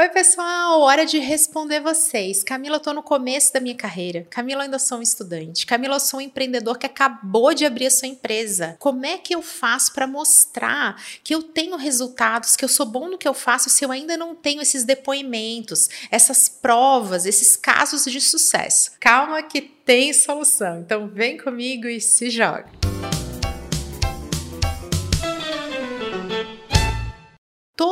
Oi, pessoal! Hora de responder vocês. Camila, eu tô no começo da minha carreira. Camila, eu ainda sou um estudante. Camila, eu sou um empreendedor que acabou de abrir a sua empresa. Como é que eu faço para mostrar que eu tenho resultados, que eu sou bom no que eu faço, se eu ainda não tenho esses depoimentos, essas provas, esses casos de sucesso? Calma que tem solução. Então, vem comigo e se joga.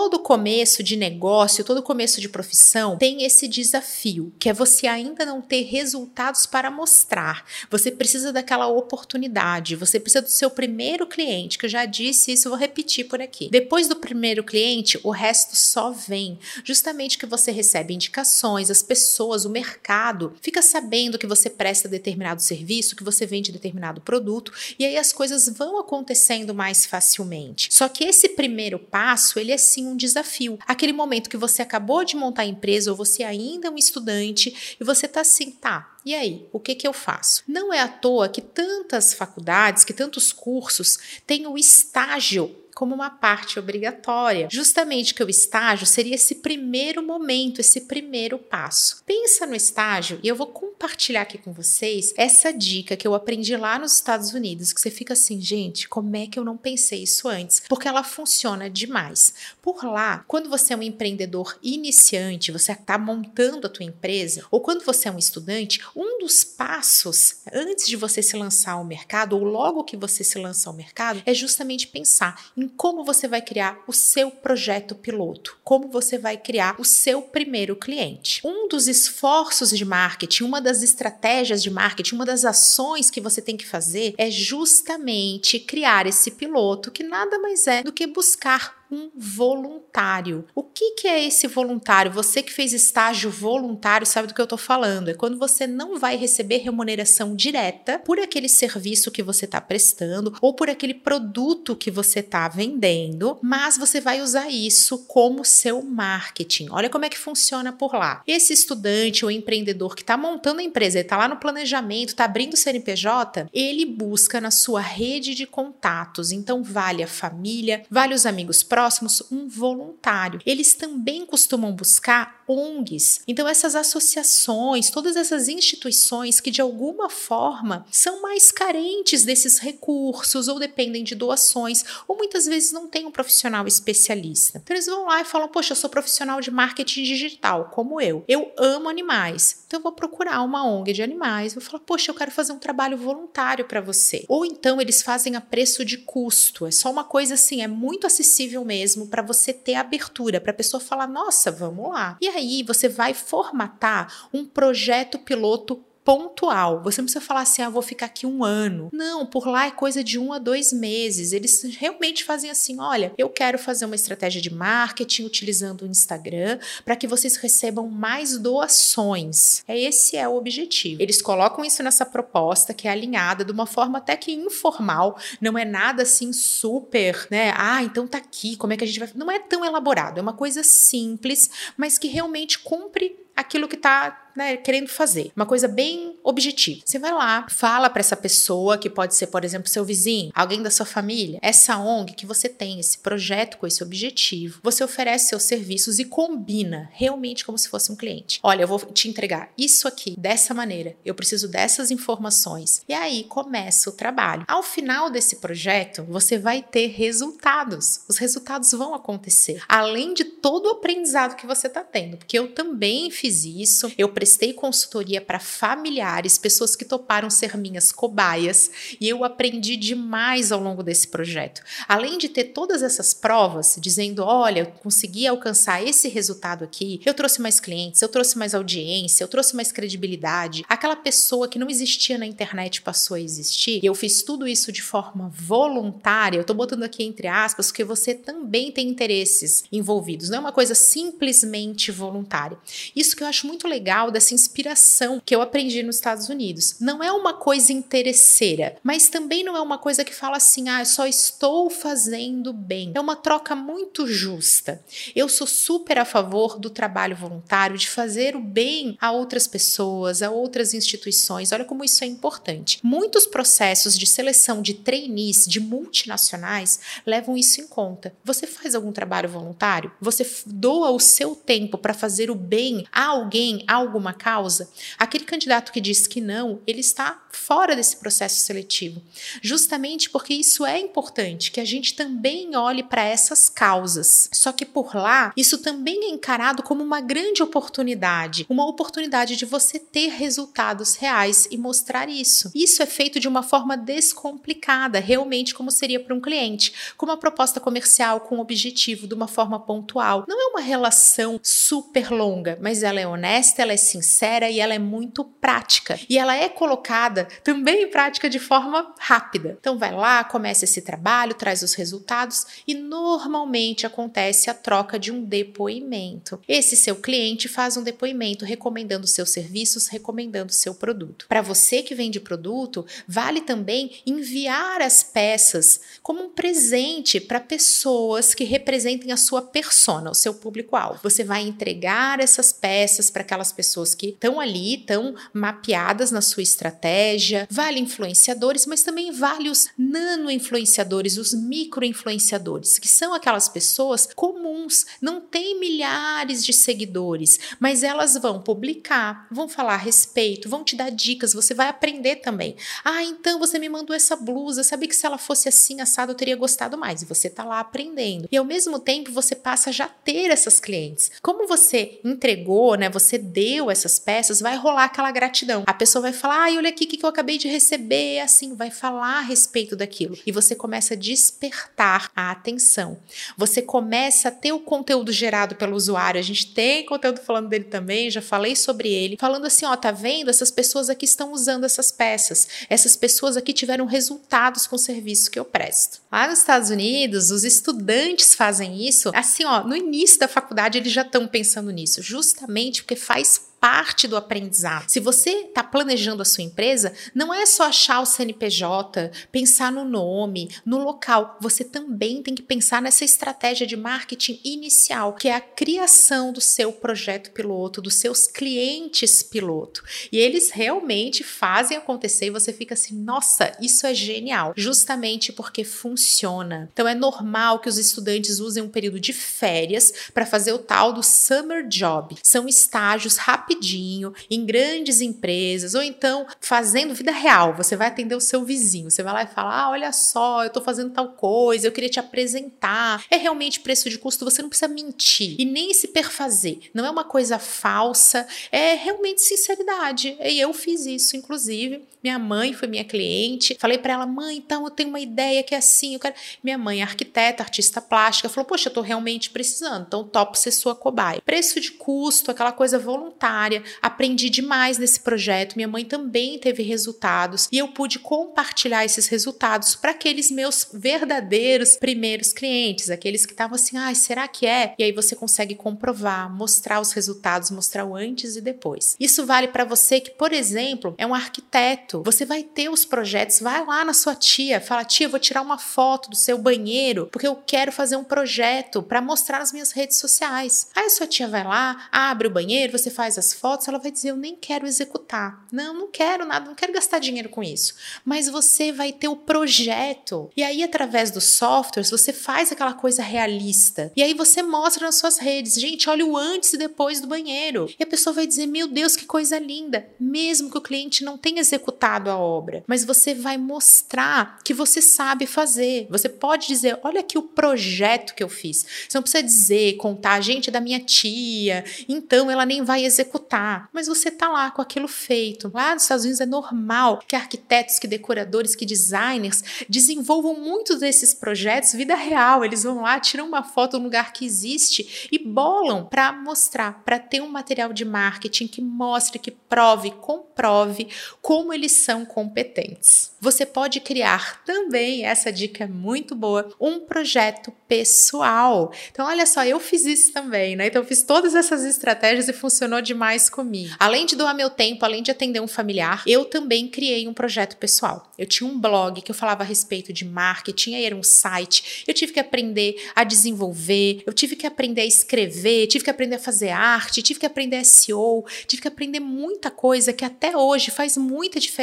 Todo começo de negócio, todo começo de profissão tem esse desafio, que é você ainda não ter resultados para mostrar. Você precisa daquela oportunidade, você precisa do seu primeiro cliente, que eu já disse isso, vou repetir por aqui. Depois do primeiro cliente, o resto só vem. Justamente que você recebe indicações, as pessoas, o mercado fica sabendo que você presta determinado serviço, que você vende determinado produto, e aí as coisas vão acontecendo mais facilmente. Só que esse primeiro passo, ele é sim um desafio. Aquele momento que você acabou de montar a empresa ou você ainda é um estudante e você tá assim, tá, e aí, o que, que eu faço? Não é à toa que tantas faculdades, que tantos cursos têm o estágio como uma parte obrigatória. Justamente que o estágio seria esse primeiro momento, esse primeiro passo. Pensa no estágio e eu vou compartilhar aqui com vocês essa dica que eu aprendi lá nos Estados Unidos, que você fica assim, gente, como é que eu não pensei isso antes? Porque ela funciona demais. Por lá, quando você é um empreendedor iniciante, você está montando a tua empresa, ou quando você é um estudante, um dos passos antes de você se lançar ao mercado, ou logo que você se lança ao mercado, é justamente pensar em como você vai criar o seu projeto piloto, como você vai criar o seu primeiro cliente. Um dos esforços de marketing, uma das estratégias de marketing, uma das ações que você tem que fazer é justamente criar esse piloto que nada mais é do que buscar um voluntário. O que, que é esse voluntário? Você que fez estágio voluntário sabe do que eu estou falando. É quando você não vai receber remuneração direta por aquele serviço que você está prestando ou por aquele produto que você está vendendo, mas você vai usar isso como seu marketing. Olha como é que funciona por lá. Esse estudante ou empreendedor que está montando a empresa, ele está lá no planejamento, está abrindo o CNPJ, ele busca na sua rede de contatos. Então, vale a família, vale os amigos próximos próximos um voluntário. Eles também costumam buscar ONGs. Então, essas associações, todas essas instituições que de alguma forma são mais carentes desses recursos ou dependem de doações, ou muitas vezes não tem um profissional especialista. Então, eles vão lá e falam: Poxa, eu sou profissional de marketing digital, como eu. Eu amo animais. Então, eu vou procurar uma ONG de animais. Vou falar: Poxa, eu quero fazer um trabalho voluntário para você. Ou então, eles fazem a preço de custo. É só uma coisa assim, é muito acessível mesmo para você ter abertura, para a pessoa falar: nossa, vamos lá. E aí você vai formatar um projeto piloto pontual. Você não precisa falar assim, ah, vou ficar aqui um ano. Não, por lá é coisa de um a dois meses. Eles realmente fazem assim: olha, eu quero fazer uma estratégia de marketing utilizando o Instagram para que vocês recebam mais doações. É esse é o objetivo. Eles colocam isso nessa proposta que é alinhada de uma forma até que informal, não é nada assim super, né? Ah, então tá aqui, como é que a gente vai. Não é tão elaborado, é uma coisa simples, mas que realmente cumpre aquilo que está né, querendo fazer. Uma coisa bem objetiva. Você vai lá, fala para essa pessoa, que pode ser, por exemplo, seu vizinho, alguém da sua família, essa ONG que você tem, esse projeto com esse objetivo. Você oferece seus serviços e combina realmente como se fosse um cliente. Olha, eu vou te entregar isso aqui dessa maneira. Eu preciso dessas informações. E aí começa o trabalho. Ao final desse projeto, você vai ter resultados. Os resultados vão acontecer. Além de todo o aprendizado que você está tendo, porque eu também fiz isso. Eu prestei consultoria para familiares, pessoas que toparam ser minhas cobaias, e eu aprendi demais ao longo desse projeto. Além de ter todas essas provas dizendo, olha, eu consegui alcançar esse resultado aqui, eu trouxe mais clientes, eu trouxe mais audiência, eu trouxe mais credibilidade. Aquela pessoa que não existia na internet passou a existir. E eu fiz tudo isso de forma voluntária. Eu tô botando aqui entre aspas, porque você também tem interesses envolvidos. Não é uma coisa simplesmente voluntária. Isso que eu acho muito legal dessa inspiração que eu aprendi nos Estados Unidos. Não é uma coisa interesseira, mas também não é uma coisa que fala assim, ah, eu só estou fazendo bem. É uma troca muito justa. Eu sou super a favor do trabalho voluntário, de fazer o bem a outras pessoas, a outras instituições. Olha como isso é importante. Muitos processos de seleção de trainees de multinacionais levam isso em conta. Você faz algum trabalho voluntário? Você doa o seu tempo para fazer o bem a alguém, alguma causa? Aquele candidato que diz que não, ele está fora desse processo seletivo. Justamente porque isso é importante, que a gente também olhe para essas causas. Só que por lá, isso também é encarado como uma grande oportunidade, uma oportunidade de você ter resultados reais e mostrar isso. Isso é feito de uma forma descomplicada, realmente como seria para um cliente, com uma proposta comercial com um objetivo de uma forma pontual. Não é uma relação super longa, mas ela é honesta, ela é sincera e ela é muito prática. E ela é colocada também em prática de forma rápida. Então vai lá, começa esse trabalho, traz os resultados e normalmente acontece a troca de um depoimento. Esse seu cliente faz um depoimento recomendando seus serviços, recomendando seu produto. Para você que vende produto, vale também enviar as peças como um presente para pessoas que representem a sua persona, o seu público-alvo. Você vai entregar essas peças para aquelas pessoas que estão ali, estão mapeadas na sua estratégia. Vale influenciadores, mas também vale os nano-influenciadores, os micro-influenciadores, que são aquelas pessoas comuns, não tem milhares de seguidores, mas elas vão publicar, vão falar a respeito, vão te dar dicas, você vai aprender também. Ah, então você me mandou essa blusa, sabia que se ela fosse assim assado eu teria gostado mais. E você tá lá aprendendo. E ao mesmo tempo você passa a já ter essas clientes. Como você entregou, né, você deu essas peças, vai rolar aquela gratidão. A pessoa vai falar: "Ai, olha aqui o que eu acabei de receber", assim, vai falar a respeito daquilo. E você começa a despertar a atenção. Você começa a ter o conteúdo gerado pelo usuário. A gente tem conteúdo falando dele também, já falei sobre ele, falando assim, ó, tá vendo? Essas pessoas aqui estão usando essas peças. Essas pessoas aqui tiveram resultados com o serviço que eu presto. Lá nos Estados Unidos, os estudantes fazem isso, assim, ó, no início da faculdade eles já estão pensando nisso, justamente porque faz parte do aprendizado. Se você está planejando a sua empresa, não é só achar o CNPJ, pensar no nome, no local. Você também tem que pensar nessa estratégia de marketing inicial, que é a criação do seu projeto piloto, dos seus clientes piloto. E eles realmente fazem acontecer e você fica assim: nossa, isso é genial, justamente porque funciona. Então é normal que os estudantes usem um período de férias para fazer o tal do summer job. São estágios rápidos rapidinho em grandes empresas, ou então fazendo vida real. Você vai atender o seu vizinho, você vai lá e fala: Ah, olha só, eu tô fazendo tal coisa, eu queria te apresentar. É realmente preço de custo, você não precisa mentir e nem se perfazer. Não é uma coisa falsa, é realmente sinceridade. E eu fiz isso, inclusive. Minha mãe foi minha cliente. Falei para ela, mãe, então eu tenho uma ideia que é assim. Eu quero... Minha mãe é arquiteta, artista plástica, falou: Poxa, eu tô realmente precisando, então topo ser sua cobaia. Preço de custo, aquela coisa voluntária aprendi demais nesse projeto. Minha mãe também teve resultados e eu pude compartilhar esses resultados para aqueles meus verdadeiros primeiros clientes, aqueles que estavam assim: "Ai, será que é?". E aí você consegue comprovar, mostrar os resultados, mostrar o antes e depois. Isso vale para você que, por exemplo, é um arquiteto. Você vai ter os projetos, vai lá na sua tia, fala: "Tia, eu vou tirar uma foto do seu banheiro, porque eu quero fazer um projeto para mostrar nas minhas redes sociais". Aí a sua tia vai lá, abre o banheiro, você faz as fotos, ela vai dizer: Eu nem quero executar. Não, não quero nada, não quero gastar dinheiro com isso. Mas você vai ter o projeto. E aí, através dos softwares, você faz aquela coisa realista. E aí você mostra nas suas redes: Gente, olha o antes e depois do banheiro. E a pessoa vai dizer: Meu Deus, que coisa linda. Mesmo que o cliente não tenha executado a obra, mas você vai mostrar que você sabe fazer. Você pode dizer: Olha aqui o projeto que eu fiz. Você não precisa dizer, contar, gente, é da minha tia, então ela nem vai executar mas você tá lá com aquilo feito. Lá nos Estados Unidos é normal que arquitetos, que decoradores, que designers desenvolvam muitos desses projetos vida real. Eles vão lá, tiram uma foto no lugar que existe e bolam para mostrar, para ter um material de marketing que mostre, que prove, comprove como eles missão competentes. Você pode criar também, essa dica é muito boa, um projeto pessoal. Então, olha só, eu fiz isso também, né? Então, eu fiz todas essas estratégias e funcionou demais comigo. Além de doar meu tempo, além de atender um familiar, eu também criei um projeto pessoal. Eu tinha um blog que eu falava a respeito de marketing, aí era um site. Eu tive que aprender a desenvolver, eu tive que aprender a escrever, tive que aprender a fazer arte, tive que aprender SEO, tive que aprender muita coisa que até hoje faz muita diferença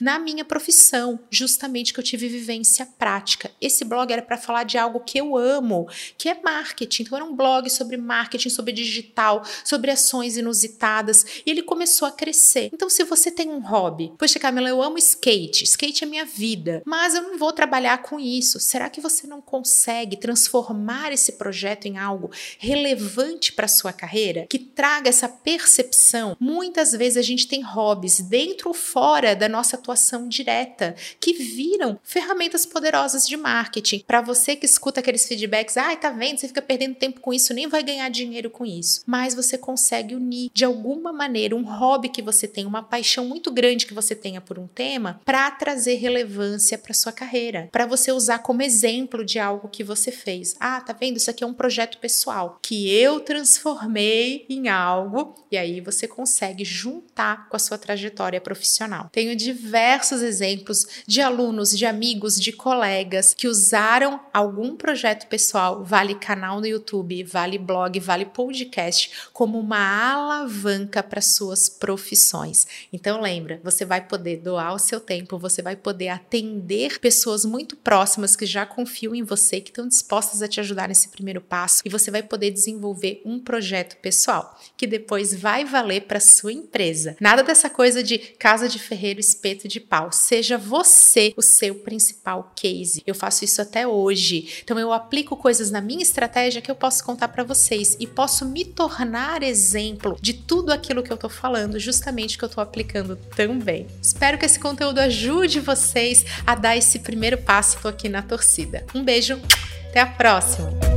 na minha profissão, justamente que eu tive vivência prática. Esse blog era para falar de algo que eu amo, que é marketing. Então era um blog sobre marketing, sobre digital, sobre ações inusitadas, e ele começou a crescer. Então se você tem um hobby, poxa Camila, eu amo skate, skate é minha vida, mas eu não vou trabalhar com isso. Será que você não consegue transformar esse projeto em algo relevante para sua carreira, que traga essa percepção? Muitas vezes a gente tem hobbies dentro ou fora da nossa atuação direta que viram ferramentas poderosas de marketing. Para você que escuta aqueles feedbacks, ai, ah, tá vendo, você fica perdendo tempo com isso, nem vai ganhar dinheiro com isso. Mas você consegue unir de alguma maneira um hobby que você tem, uma paixão muito grande que você tenha por um tema, para trazer relevância para sua carreira, para você usar como exemplo de algo que você fez. Ah, tá vendo? Isso aqui é um projeto pessoal que eu transformei em algo e aí você consegue juntar com a sua trajetória profissional. Tenho diversos exemplos de alunos, de amigos, de colegas que usaram algum projeto pessoal, vale canal no YouTube, vale blog, vale podcast, como uma alavanca para suas profissões. Então lembra, você vai poder doar o seu tempo, você vai poder atender pessoas muito próximas que já confiam em você, que estão dispostas a te ajudar nesse primeiro passo, e você vai poder desenvolver um projeto pessoal que depois vai valer para sua empresa. Nada dessa coisa de casa de ferreiro, espeto de pau. Seja você o seu principal case. Eu faço isso até hoje. Então eu aplico coisas na minha estratégia que eu posso contar para vocês e posso me tornar exemplo de tudo aquilo que eu tô falando, justamente que eu tô aplicando também. Espero que esse conteúdo ajude vocês a dar esse primeiro passo. Tô aqui na torcida. Um beijo, até a próxima.